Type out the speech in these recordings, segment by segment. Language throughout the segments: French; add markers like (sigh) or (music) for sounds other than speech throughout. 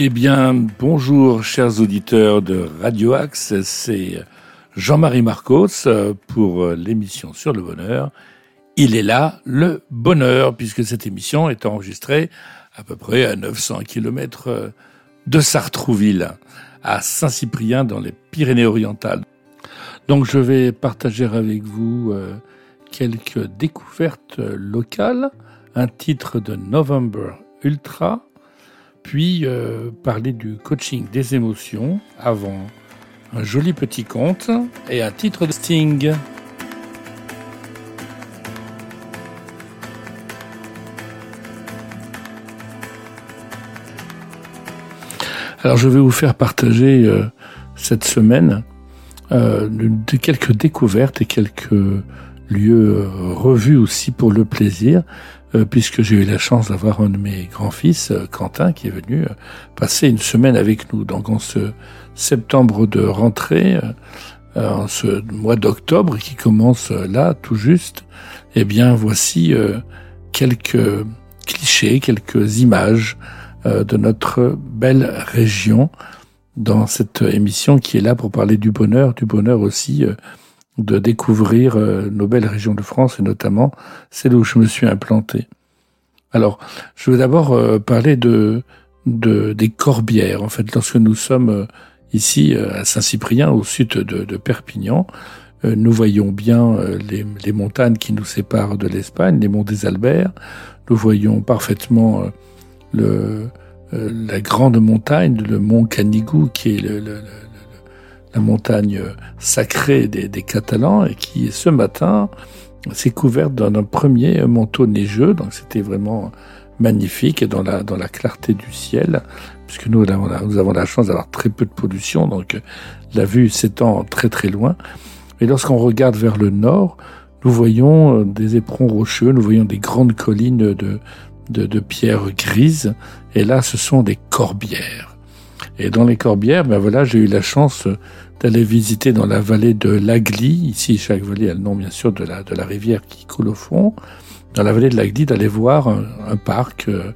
Eh bien, bonjour chers auditeurs de Radio Axe, c'est Jean-Marie Marcos pour l'émission sur le bonheur. Il est là, le bonheur, puisque cette émission est enregistrée à peu près à 900 km de Sartrouville, à Saint-Cyprien dans les Pyrénées-Orientales. Donc je vais partager avec vous euh, quelques découvertes locales, un titre de November Ultra, puis euh, parler du coaching des émotions avant un joli petit conte et un titre de Sting. Alors je vais vous faire partager euh, cette semaine euh, de, quelques découvertes et quelques lieux revus aussi pour le plaisir. Euh, puisque j'ai eu la chance d'avoir un de mes grands-fils, euh, Quentin, qui est venu euh, passer une semaine avec nous. Donc en ce septembre de rentrée, en ce mois d'octobre qui commence là tout juste, eh bien voici quelques clichés, quelques images de notre belle région dans cette émission qui est là pour parler du bonheur, du bonheur aussi de découvrir euh, nos belles régions de France et notamment celle où je me suis implanté. Alors, je veux d'abord euh, parler de, de, des Corbières. En fait, lorsque nous sommes euh, ici à Saint-Cyprien, au sud de, Perpignan, nous voyons bien les, montagnes qui nous séparent de l'Espagne, les monts des Alberts. Nous voyons parfaitement le, la grande montagne, le mont Canigou, qui est le la montagne sacrée des, Catalans, et qui ce matin s'est couverte d'un premier manteau neigeux, donc c'était vraiment magnifique dans la, clarté du ciel, puisque nous, avons la chance d'avoir très peu de pollution, donc la vue s'étend très très loin. Et lorsqu'on regarde vers le nord, nous voyons des éperons rocheux, nous voyons des grandes collines de, de, de pierres grises, et là ce sont des corbières. Et dans les Corbières, ben voilà, j'ai eu la chance d'aller visiter dans la vallée de l'Agly. Ici, chaque vallée a le nom, bien sûr, de la, rivière qui coule au fond. Dans la vallée de l'Agly, d'aller voir un, parc, euh,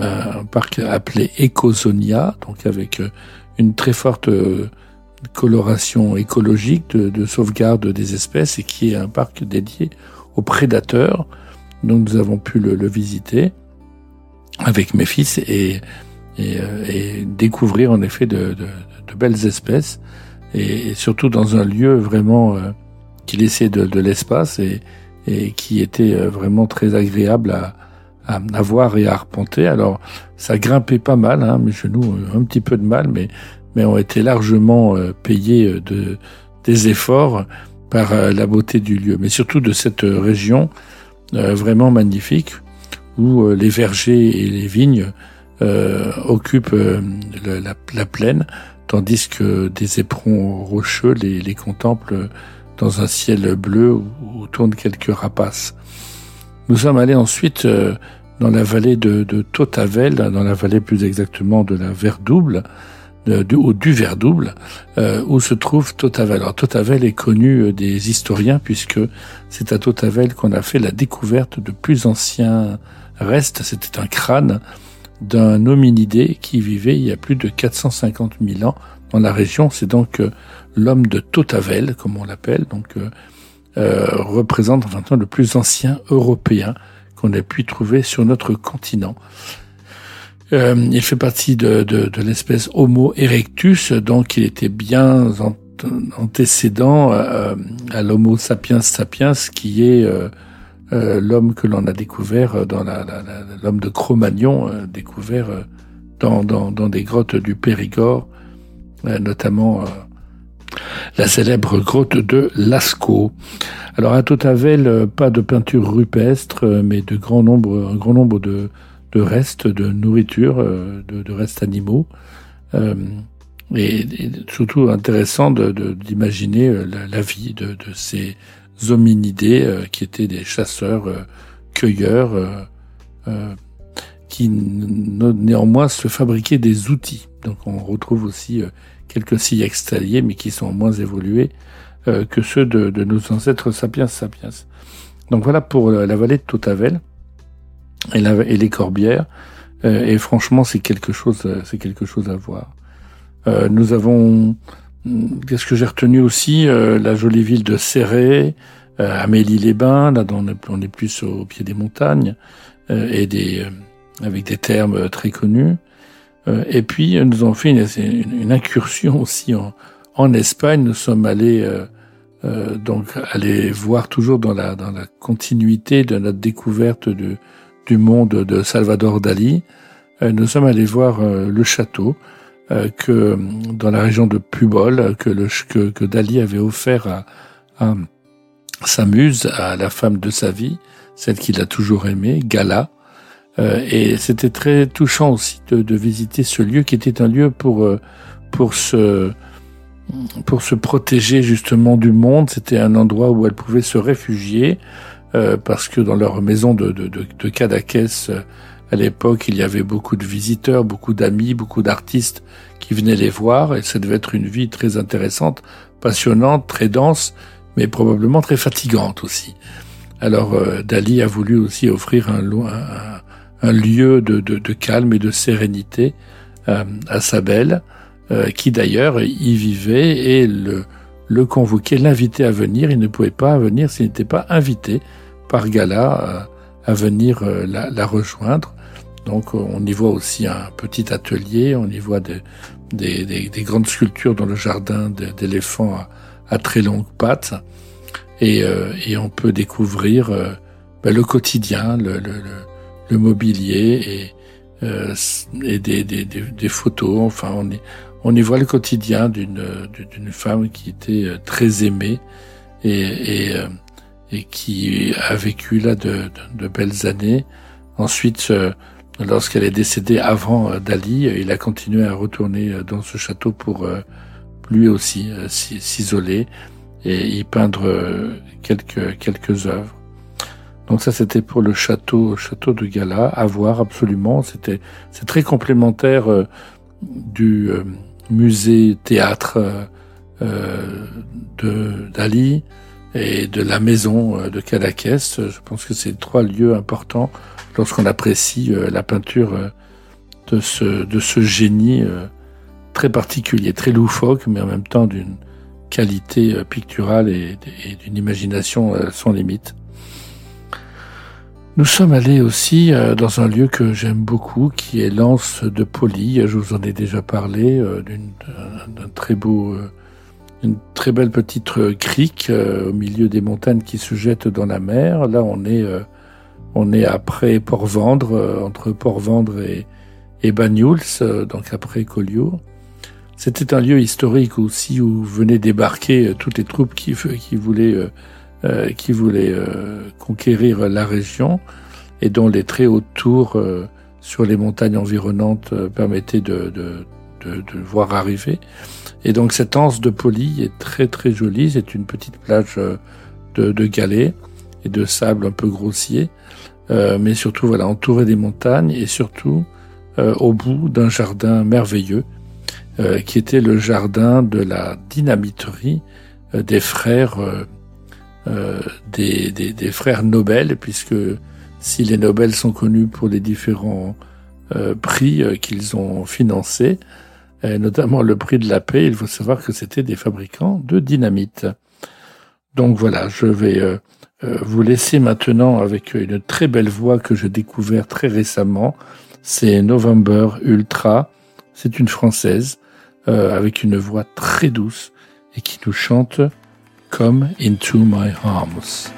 un parc appelé Ecozonia, donc avec euh, une très forte euh, coloration écologique de, de, sauvegarde des espèces et qui est un parc dédié aux prédateurs. Donc nous avons pu le, le visiter avec mes fils et et, euh, et découvrir en effet de, de, de, belles espèces et, surtout dans un lieu vraiment euh, qui laissait de, de l'espace et, et, qui était euh, vraiment très agréable à, à, voir et à arpenter. Alors ça grimpait pas mal, hein, mes genoux un petit peu de mal, mais mais ont été largement payés de des efforts par la beauté du lieu, mais surtout de cette région vraiment magnifique où les vergers et les vignes euh, occupe euh, la, la, plaine, tandis que des éperons rocheux les, les contemplent dans un ciel bleu où, tournent quelques rapaces. Nous sommes allés ensuite euh, dans la vallée de, de Totavel, dans la vallée plus exactement de la Verdouble, du, ou du Verdouble, euh, où se trouve Totavel. Alors Totavel est connu des historiens puisque c'est à Totavel qu'on a fait la découverte de plus anciens restes. C'était un crâne d'un hominidé qui vivait il y a plus de 450 000 ans dans la région. C'est donc euh, l'homme de Totavel, comme on l'appelle, donc euh, euh représente maintenant le plus ancien européen qu'on ait pu trouver sur notre continent. Euh, il fait partie de, de, l'espèce Homo erectus, donc il était bien antécédent à, à l'Homo sapiens sapiens, qui est l'homme que l'on a découvert dans la, l'homme de Cro-Magnon, euh, découvert euh, dans, dans, dans, des grottes du Périgord, notamment la célèbre grotte de Lascaux. Alors à Totavel, pas de peinture rupestre, mais de grand nombre, un grand nombre de, de restes de nourriture, de, de restes animaux. Euh, et, surtout intéressant d'imaginer de, la, la, vie de ces hominidés euh, qui étaient des chasseurs, euh, cueilleurs, euh, qui néanmoins se fabriquaient des outils. Donc on retrouve aussi quelques silex taliers, mais qui sont moins évolués que ceux de, de, nos ancêtres sapiens sapiens. Donc voilà pour la vallée de Totavel et, la, et les Corbières. et franchement, c'est quelque chose, c'est quelque chose à voir. nous avons, qu'est-ce que j'ai retenu aussi, la jolie ville de Serré, Amélie-les-Bains, là, on est, plus au pied des montagnes et des avec des termes très connus. et puis nous avons fait une, incursion aussi en, en Espagne. Nous sommes allés euh, donc aller voir toujours dans la, dans la continuité de notre découverte de, du monde de Salvador Dali. Euh, nous sommes allés voir euh, le château que dans la région de Pubol que, le, que, que Dali avait offert à, à, sa muse, à la femme de sa vie, celle qu'il a toujours aimée, Gala. et c'était très touchant aussi de, de, visiter ce lieu qui était un lieu pour pour se pour se protéger justement du monde. C'était un endroit où elles pouvaient se réfugier euh, parce que dans leur maison de, de, de, de Cadaqués, euh, à l'époque, il y avait beaucoup de visiteurs, beaucoup d'amis, beaucoup d'artistes qui venaient les voir et ça devait être une vie très intéressante, passionnante, très dense, mais probablement très fatigante aussi. Alors euh, Dali a voulu aussi offrir un, lieu de, calme et de sérénité à sa belle. Euh, qui d'ailleurs y vivait et le, convoquait, l'invitait à venir. Il ne pouvait pas venir s'il n'était pas invité par Gala euh, à venir euh, la, la, rejoindre. Donc on y voit aussi un petit atelier, on y voit des, des, des, des grandes sculptures dans le jardin d'éléphants à, à, très longues pattes. Et, et on peut découvrir ben, le quotidien, le, le, le mobilier et, et des, photos. Enfin, on est, on y voit le quotidien d'une femme qui était euh, très aimée et, et, euh, et qui a vécu là de, de, belles années. Ensuite, euh, lorsqu'elle est décédée avant Dali, il a continué à retourner dans ce château pour lui aussi s'isoler et y peindre quelques quelques œuvres. Donc ça c'était pour le château château de Gala à voir absolument. C'était c'est très complémentaire du musée, théâtre euh, euh, de d'Ali et de la maison euh, de Cadaqués. Je pense que c'est trois lieux importants lorsqu'on apprécie la peinture de ce, de ce génie très particulier, très loufoque, mais en même temps d'une qualité picturale et, d'une imagination sans limite. Nous sommes allés aussi euh, dans un lieu que j'aime beaucoup, qui est l'Anse de Poli. Je vous en ai déjà parlé, euh, d'un très beau, euh, une très belle petite crique au milieu des montagnes qui se jettent dans la mer. Là, on est, on est après Port-Vendre, entre Port-Vendre et, et donc après Collioure. C'était un lieu historique aussi où venaient débarquer toutes les troupes qui, voulaient euh, qui voulait euh, conquérir la région et dont les très hautes tours euh, sur les montagnes environnantes permettaient de, de, de, voir arriver. Et donc cette anse de Poli est très très jolie. C'est une petite plage de, de galets et de sable un peu grossier, euh, mais surtout voilà entouré des montagnes et surtout euh, au bout d'un jardin merveilleux euh, qui était le jardin de la dynamiterie des frères euh, des, des, frères Nobel, puisque si les Nobel sont connus pour les différents euh, prix euh, qu'ils ont financés, notamment le prix de la paix, il faut savoir que c'était des fabricants de dynamite. Donc voilà, je vais vous laisser maintenant avec une très belle voix que j'ai découvert très récemment. C'est November Ultra. C'est une française avec une voix très douce et qui nous chante Come into my arms.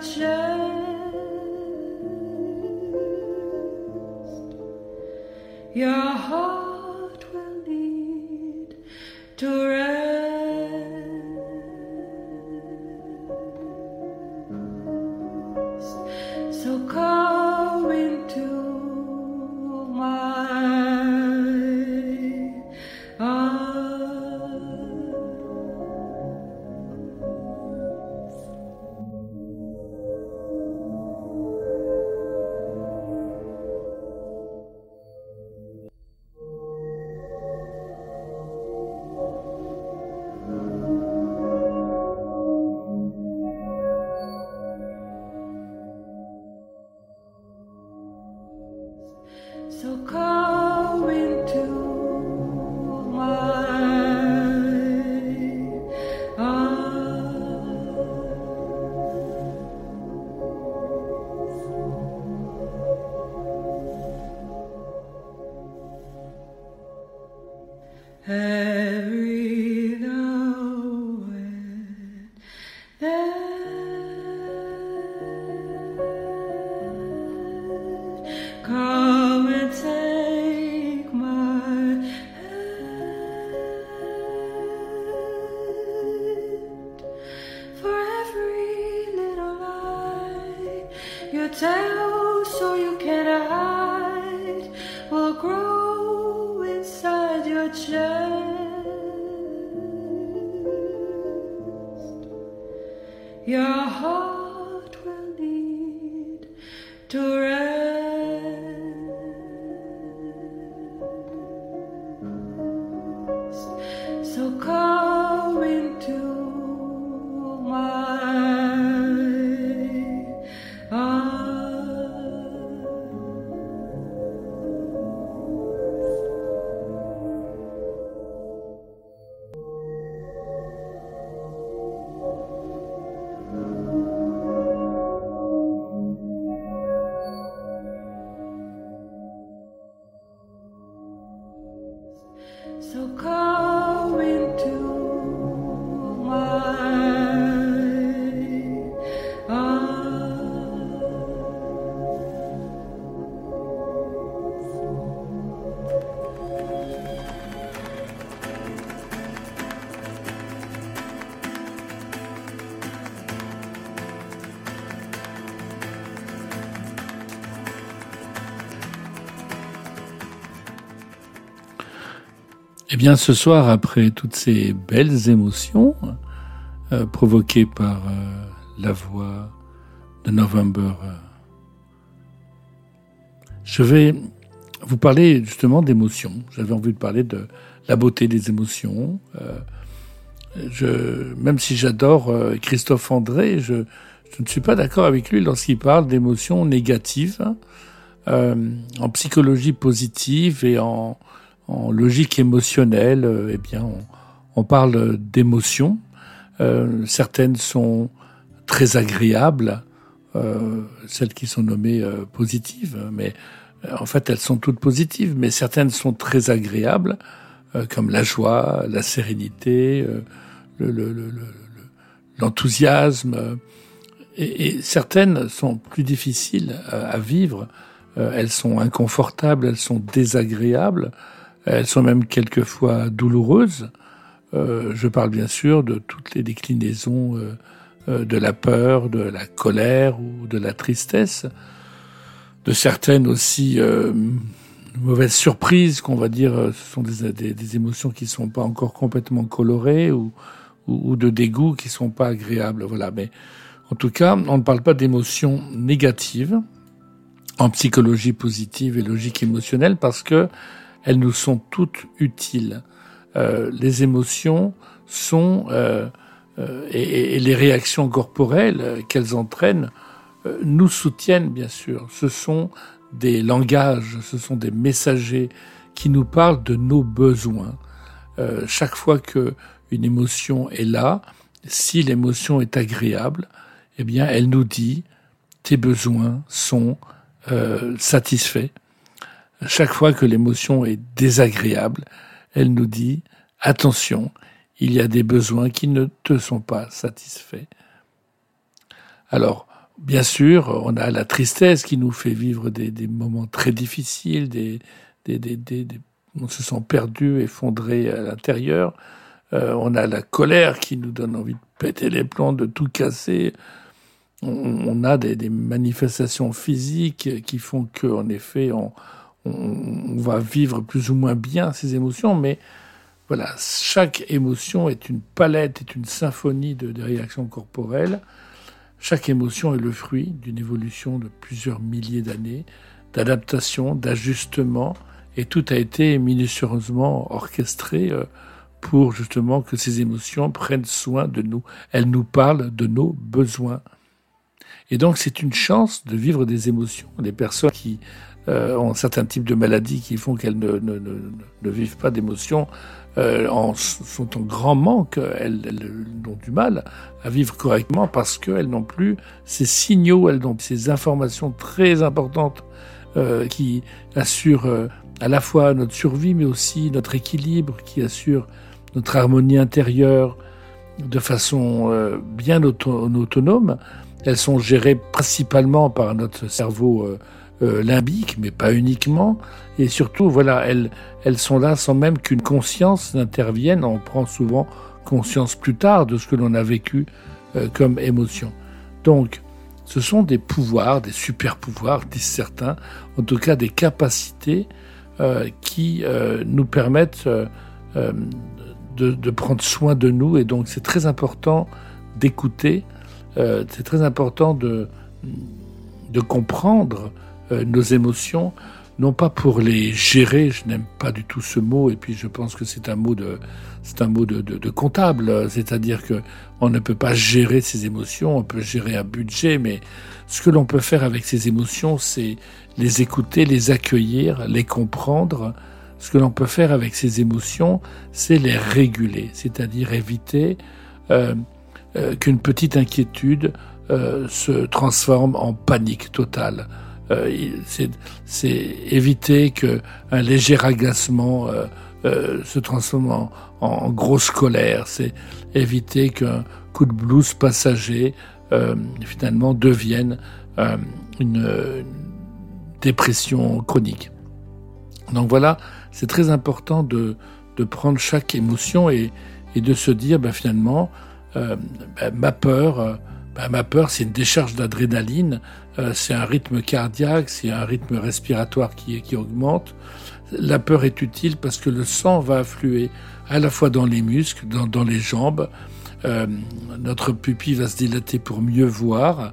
见 Eh bien, ce soir, après toutes ces belles émotions euh, provoquées par euh, la voix de November, euh, je vais vous parler justement d'émotions. J'avais envie de parler de la beauté des émotions. même si j'adore Christophe André, je, je, ne suis pas d'accord avec lui lorsqu'il parle d'émotions négatives. en psychologie positive et en, en logique émotionnelle, euh, eh bien, on, parle d'émotions. Euh, certaines sont très agréables, euh, celles qui sont nommées positives, mais en fait elles sont toutes positives, mais certaines sont très agréables, comme la joie, la sérénité, l'enthousiasme, le, et, et, certaines sont plus difficiles à vivre, elles sont inconfortables, elles sont désagréables, elles sont même quelquefois douloureuses. Euh, je parle bien sûr de toutes les déclinaisons euh, euh, de la peur, de la colère ou de la tristesse, de certaines aussi mauvaises surprises qu'on va dire, ce sont des, émotions qui sont pas encore complètement colorées ou, de dégoût qui sont pas agréables. Voilà, mais en tout cas, on ne parle pas d'émotions négatives en psychologie positive et logique émotionnelle parce que elles nous sont toutes utiles. Euh, les émotions sont euh, euh, et, les réactions corporelles qu'elles entraînent nous soutiennent bien sûr. Ce sont des langages, ce sont des messagers qui nous parlent de nos besoins. chaque fois que une émotion est là, si l'émotion est agréable, eh bien, elle nous dit tes besoins sont satisfaits chaque fois que l'émotion est désagréable, elle nous dit attention, il y a des besoins qui ne te sont pas satisfaits. Alors, bien sûr, on a la tristesse qui nous fait vivre des, moments très difficiles, des, des, des, on se sent perdu, effondré à l'intérieur. Euh, on a la colère qui nous donne envie de péter les plombs, de tout casser. On, a des, des, manifestations physiques qui font que, en effet, on, on, va vivre plus ou moins bien ces émotions, mais voilà, chaque émotion est une palette, est une symphonie de, de réactions corporelles. Chaque émotion est le fruit d'une évolution de plusieurs milliers d'années, d'adaptation, d'ajustement, et tout a été minutieusement orchestré euh, pour justement que ces émotions prennent soin de nous. Elles nous parlent de nos besoins. Et donc c'est une chance de vivre des émotions. Les personnes qui euh, ont certains types de maladies qui font qu'elles ne, vivent pas d'émotions euh, sont en grand manque. Elles, ont du mal à vivre correctement parce qu'elles n'ont plus ces signaux, elles ont ces informations très importantes euh, qui assurent à la fois notre survie, mais aussi notre équilibre, qui assure notre harmonie intérieure de façon bien auto autonome. Elles sont gérées principalement par notre cerveau euh, euh, limbique, mais pas uniquement. Et surtout, voilà, elles, elles sont là sans même qu'une conscience n'intervienne. On prend souvent conscience plus tard de ce que l'on a vécu euh, comme émotion. Donc, ce sont des pouvoirs, des super pouvoirs, disent certains, en tout cas des capacités euh, qui euh, nous permettent de, de, prendre soin de nous. Et donc c'est très important d'écouter, c'est très important de, de comprendre nos émotions, non pas pour les gérer, je n'aime pas du tout ce mot, et puis je pense que c'est un mot de, c'est un mot de, de, comptable, c'est-à-dire que on ne peut pas gérer ses émotions, on peut gérer un budget, mais ce que l'on peut faire avec ses émotions, c'est les écouter, les accueillir, les comprendre. Ce que l'on peut faire avec ses émotions, c'est les réguler, c'est-à-dire éviter euh, euh, qu'une petite inquiétude euh, se transforme en panique totale. Euh, c'est éviter que un léger agacement euh, euh, se transforme en, en, grosse colère. C'est éviter qu'un coup de blues passager finalement devienne une, dépression chronique. Donc voilà, c'est très important de, de, prendre chaque émotion et, de se dire, ben, finalement, ben, ma peur, ben, ma peur, c'est une décharge d'adrénaline, euh, c'est un rythme cardiaque, c'est un rythme respiratoire qui, augmente. La peur est utile parce que le sang va affluer à la fois dans les muscles, dans, les jambes. Euh, notre pupille va se dilater pour mieux voir.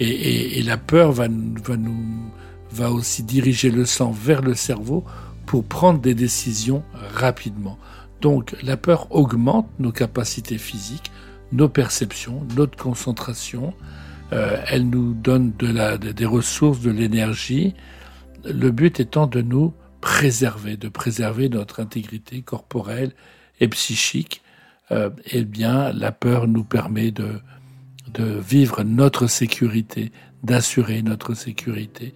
Et, la peur va aussi diriger le sang vers le cerveau pour prendre des décisions rapidement. Donc la peur augmente nos capacités physiques, nos perceptions, notre concentration. Euh, elle nous donne de la, des ressources, de l'énergie. Le but étant de nous préserver, de préserver notre intégrité corporelle et psychique. Euh, eh bien, la peur nous permet de, de vivre notre sécurité, d'assurer notre sécurité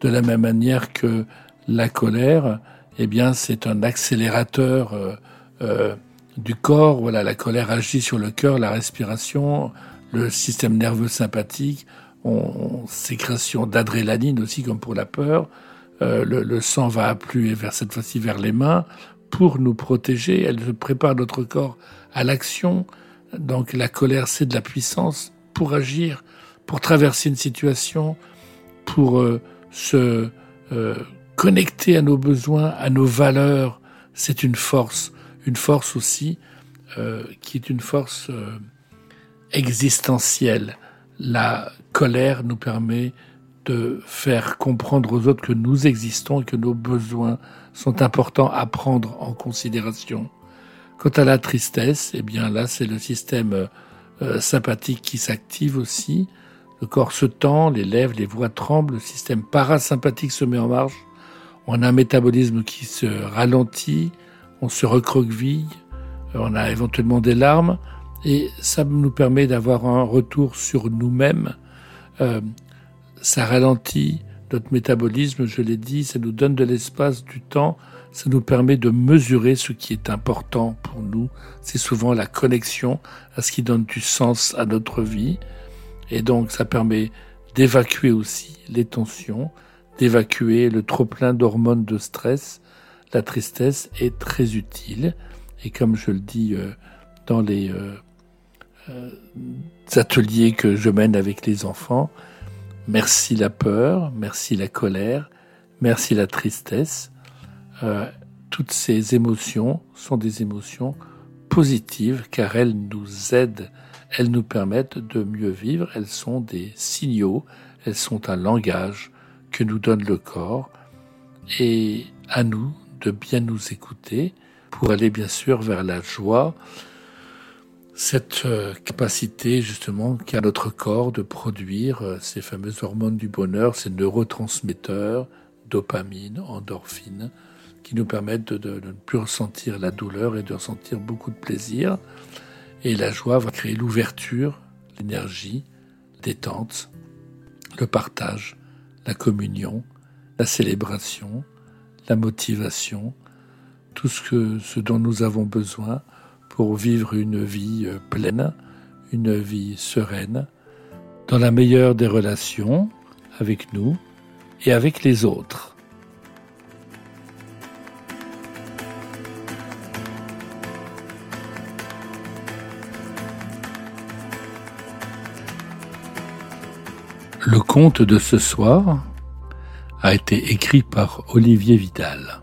de la même manière que la colère, eh bien, c'est un accélérateur euh, euh, du corps. Voilà, la colère agit sur le cœur, la respiration, le système nerveux sympathique, on, on sécrétion d'adrénaline aussi, comme pour la peur. Euh, le, le, sang va affluer vers cette fois-ci vers les mains pour nous protéger. Elle prépare notre corps à l'action. Donc la colère, c'est de la puissance pour agir, pour traverser une situation, pour euh, se euh, connecter à nos besoins, à nos valeurs, c'est une force, une force aussi euh, qui est une force euh, existentielle. La colère nous permet de faire comprendre aux autres que nous existons et que nos besoins sont importants à prendre en considération. Quant à la tristesse, eh bien là, c'est le système euh, sympathique qui s'active aussi. Le corps se tend, les lèvres, les voix tremblent, le système parasympathique se met en marche. On a un métabolisme qui se ralentit, on se recroqueville, on a éventuellement des larmes, et ça nous permet d'avoir un retour sur nous-mêmes. Euh, ça ralentit notre métabolisme, je l'ai dit, ça nous donne de l'espace, du temps, ça nous permet de mesurer ce qui est important pour nous. C'est souvent la connexion à ce qui donne du sens à notre vie. Et donc, ça permet d'évacuer aussi les tensions, d'évacuer le trop-plein d'hormones de stress, la tristesse est très utile. Et comme je le dis euh, dans les euh, euh, ateliers que je mène avec les enfants, merci la peur, merci la colère, merci la tristesse. toutes ces émotions sont des émotions positives car elles nous aident, elles nous permettent de mieux vivre, elles sont des signaux, elles sont un langage que nous donne le corps et à nous de bien nous écouter pour aller bien sûr vers la joie, cette euh, capacité justement qu'a notre corps de produire euh, ces fameuses hormones du bonheur, ces neurotransmetteurs, dopamine, endorphine, qui nous permettent de, ne plus ressentir la douleur et de ressentir beaucoup de plaisir. Et la joie va créer l'ouverture, l'énergie, détente, le partage, la communion, la célébration, la motivation, tout ce, que, ce dont nous avons besoin pour vivre une vie euh, pleine, une vie sereine, dans la meilleure des relations avec nous et avec les autres. Le conte de ce soir a été écrit par Olivier Vidal.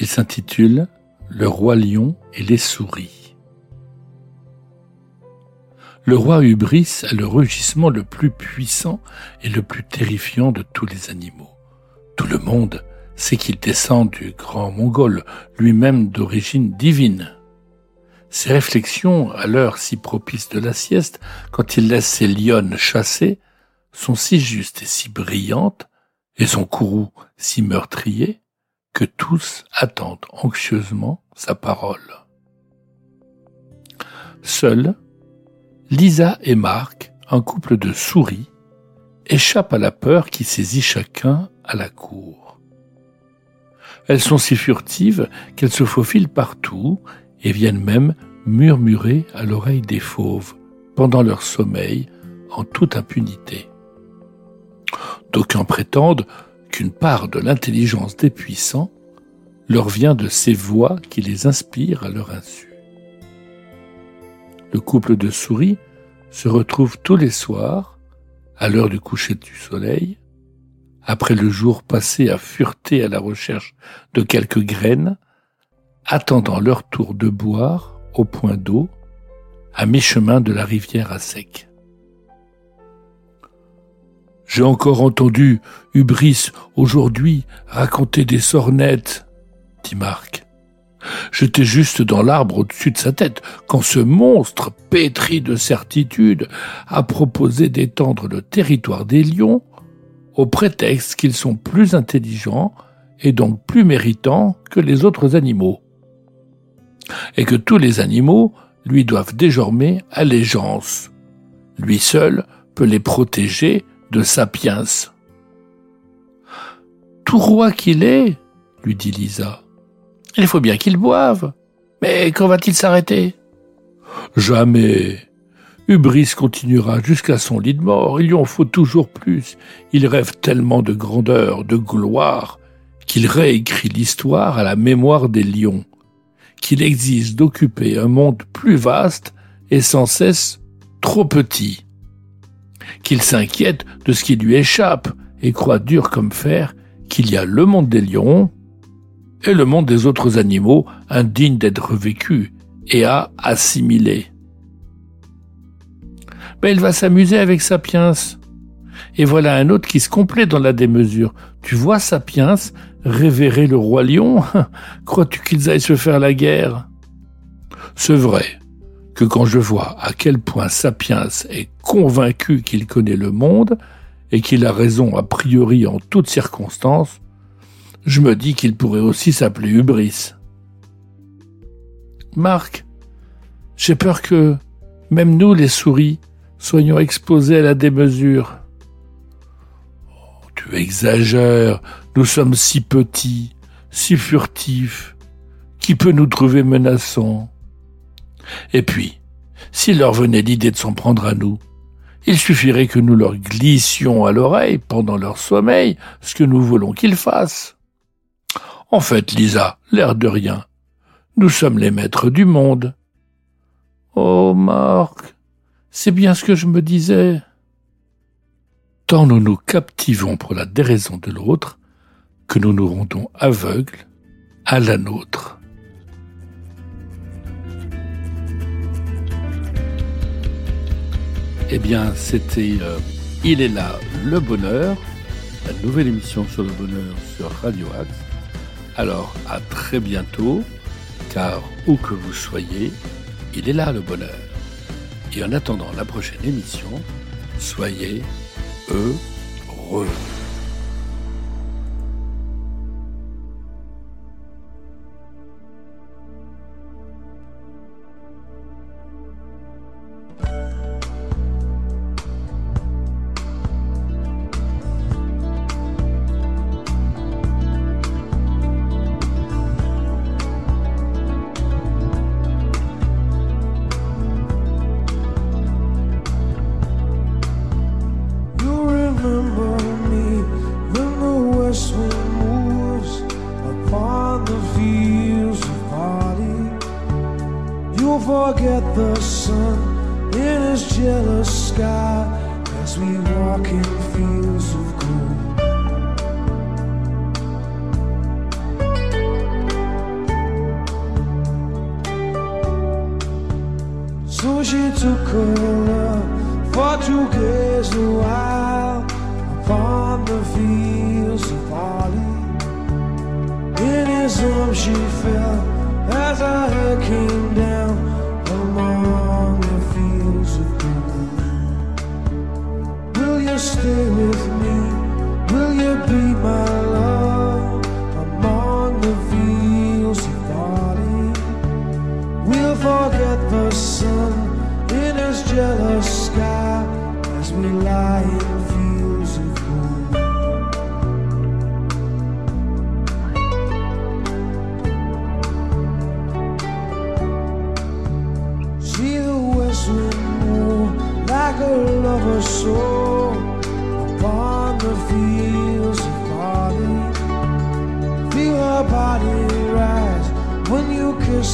Il s'intitule Le roi lion et les souris. Le roi Hubris a le rugissement le plus puissant et le plus terrifiant de tous les animaux. Tout le monde sait qu'il descend du grand mongol, lui-même d'origine divine. Ses réflexions, à l'heure si propice de la sieste, quand il laisse ses lionnes chasser, sont si justes et si brillantes, et son courroux si meurtrier, que tous attendent anxieusement sa parole. Seuls, Lisa et Marc, un couple de souris, échappent à la peur qui saisit chacun à la cour. Elles sont si furtives qu'elles se faufilent partout et viennent même murmurer à l'oreille des fauves pendant leur sommeil en toute impunité. D'aucuns prétendent qu'une part de l'intelligence des puissants leur vient de ces voix qui les inspirent à leur insu. Le couple de souris se retrouve tous les soirs, à l'heure du coucher du soleil, après le jour passé à fureter à la recherche de quelques graines, attendant leur tour de boire au point d'eau, à mi-chemin de la rivière à sec. J'ai encore entendu Hubris aujourd'hui raconter des sornettes, dit Marc. J'étais juste dans l'arbre au-dessus de sa tête quand ce monstre, pétri de certitude, a proposé d'étendre le territoire des lions au prétexte qu'ils sont plus intelligents et donc plus méritants que les autres animaux. Et que tous les animaux lui doivent désormais allégeance. Lui seul peut les protéger de Sapiens. Tout roi qu'il est, lui dit Lisa, il faut bien qu'il boive. Mais quand va-t-il s'arrêter? Jamais. Hubris continuera jusqu'à son lit de mort. Il lui en faut toujours plus. Il rêve tellement de grandeur, de gloire, qu'il réécrit l'histoire à la mémoire des lions, qu'il existe d'occuper un monde plus vaste et sans cesse trop petit qu'il s'inquiète de ce qui lui échappe et croit dur comme fer qu'il y a le monde des lions et le monde des autres animaux indignes d'être vécus et à assimiler. Mais il va s'amuser avec Sapiens. Et voilà un autre qui se complète dans la démesure. Tu vois Sapiens révérer le roi lion? (laughs) Crois-tu qu'ils aillent se faire la guerre? C'est vrai que quand je vois à quel point Sapiens est convaincu qu'il connaît le monde et qu'il a raison a priori en toutes circonstances, je me dis qu'il pourrait aussi s'appeler Hubris. Marc, j'ai peur que, même nous les souris, soyons exposés à la démesure. Oh, tu exagères, nous sommes si petits, si furtifs. Qui peut nous trouver menaçants? Et puis, s'il leur venait l'idée de s'en prendre à nous, il suffirait que nous leur glissions à l'oreille, pendant leur sommeil, ce que nous voulons qu'ils fassent. En fait, Lisa, l'air de rien, nous sommes les maîtres du monde. Oh, Marc, c'est bien ce que je me disais. Tant nous nous captivons pour la déraison de l'autre, que nous nous rendons aveugles à la nôtre. Eh bien, c'était euh, Il est là, le bonheur, la nouvelle émission sur le bonheur sur Radio Axe. Alors, à très bientôt, car où que vous soyez, il est là le bonheur. Et en attendant la prochaine émission, soyez heureux. rose of Bali. In his arms she fell as a head came down among the fields of gold. Will you stay with me?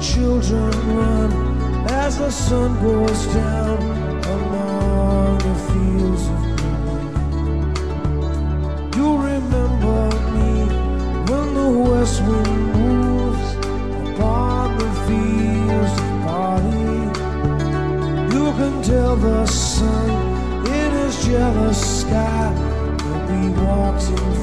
children run as the sun goes down among the fields of green. You'll remember me when the west wind moves upon the fields of body. You can tell the sun in his jealous sky walks in